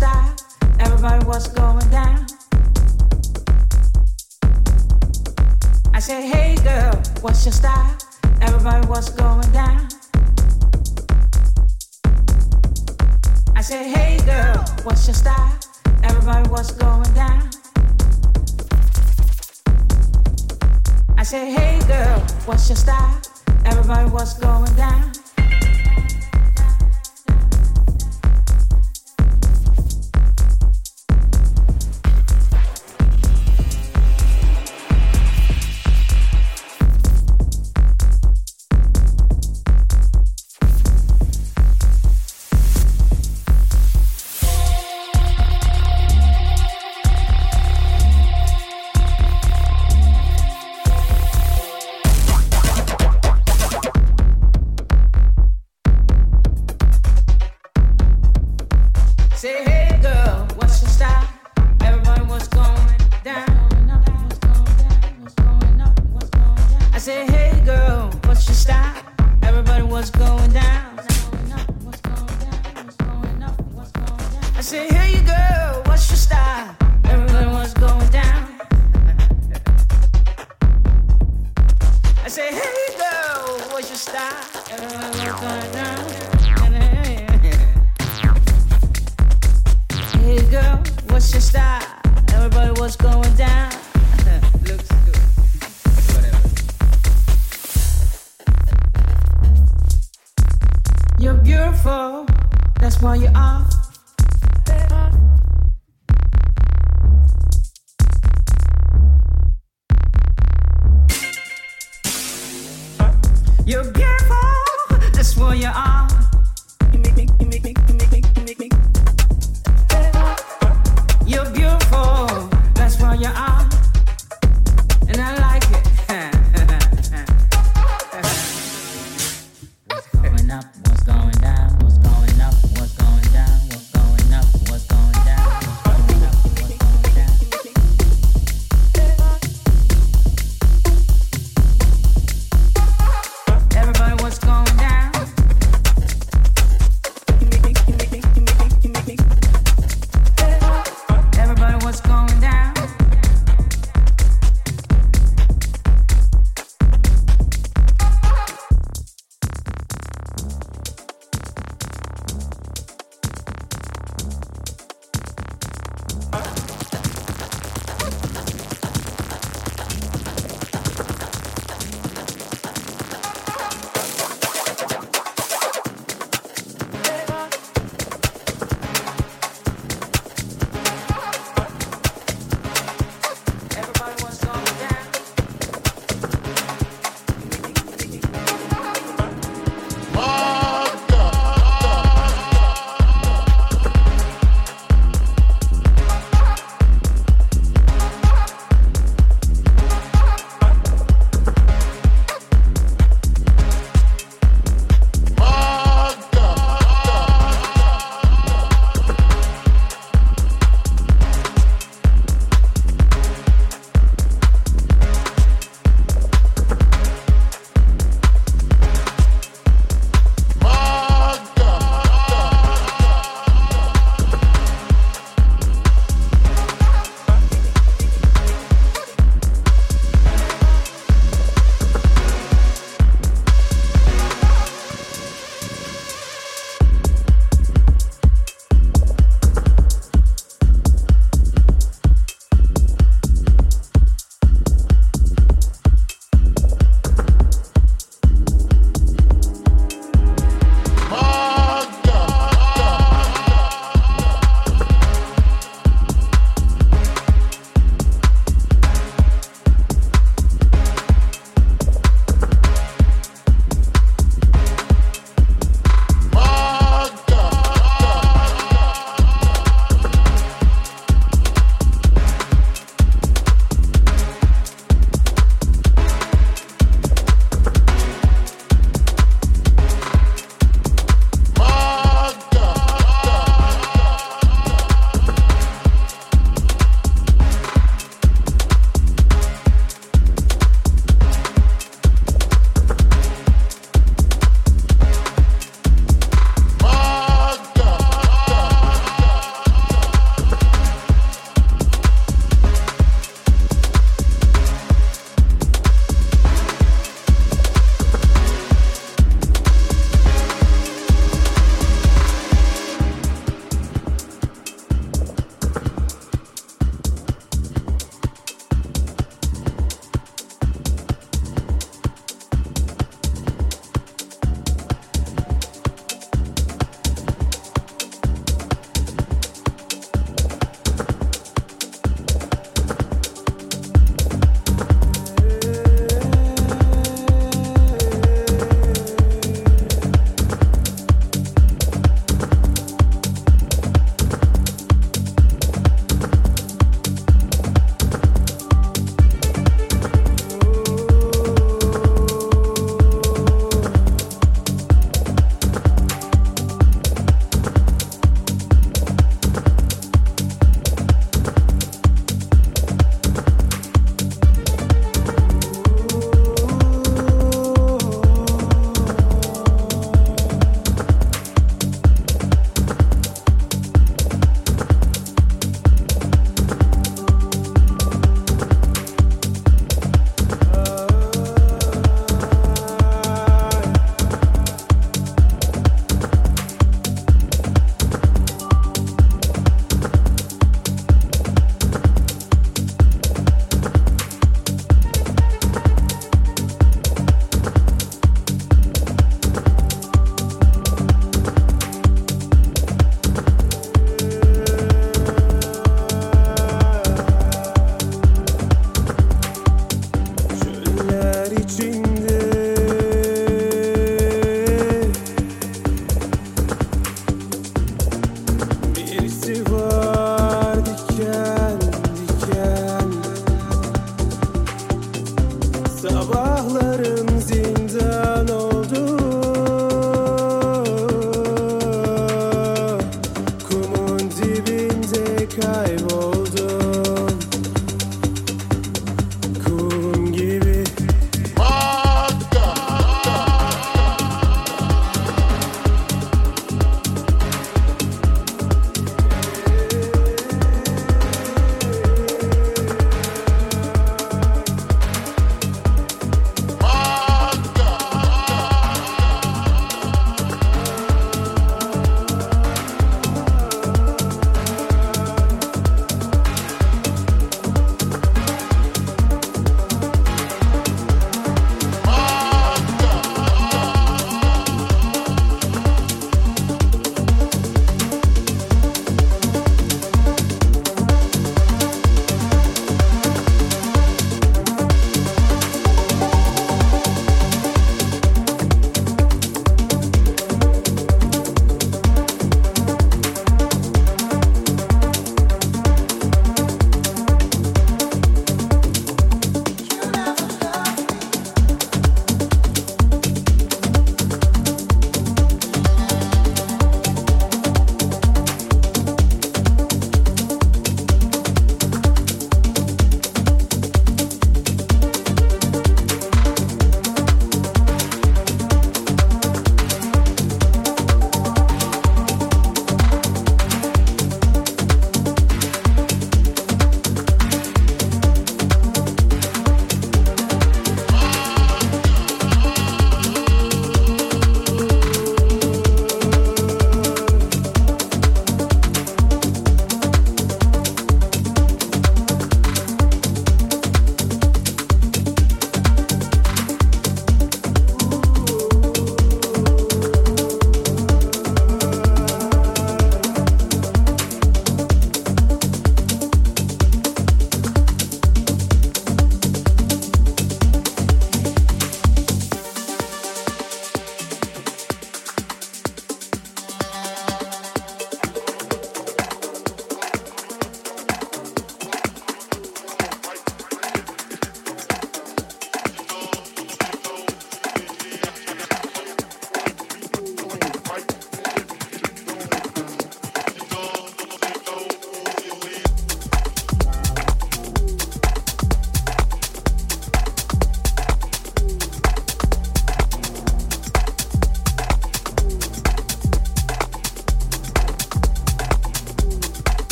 style? Everybody, what's going down? I say, hey girl, what's your style? Everybody, what's going down? I say, hey girl, what's your style? Everybody, what's going down? I say, hey girl, what's your style? Everybody, what's going down? Kayboldun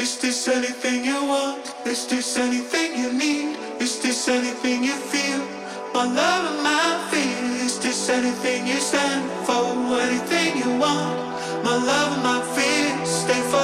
Is this anything you want? Is this anything you need? Is this anything you feel? My love and my fear. Is this anything you stand for? Anything you want? My love and my fear. Stay for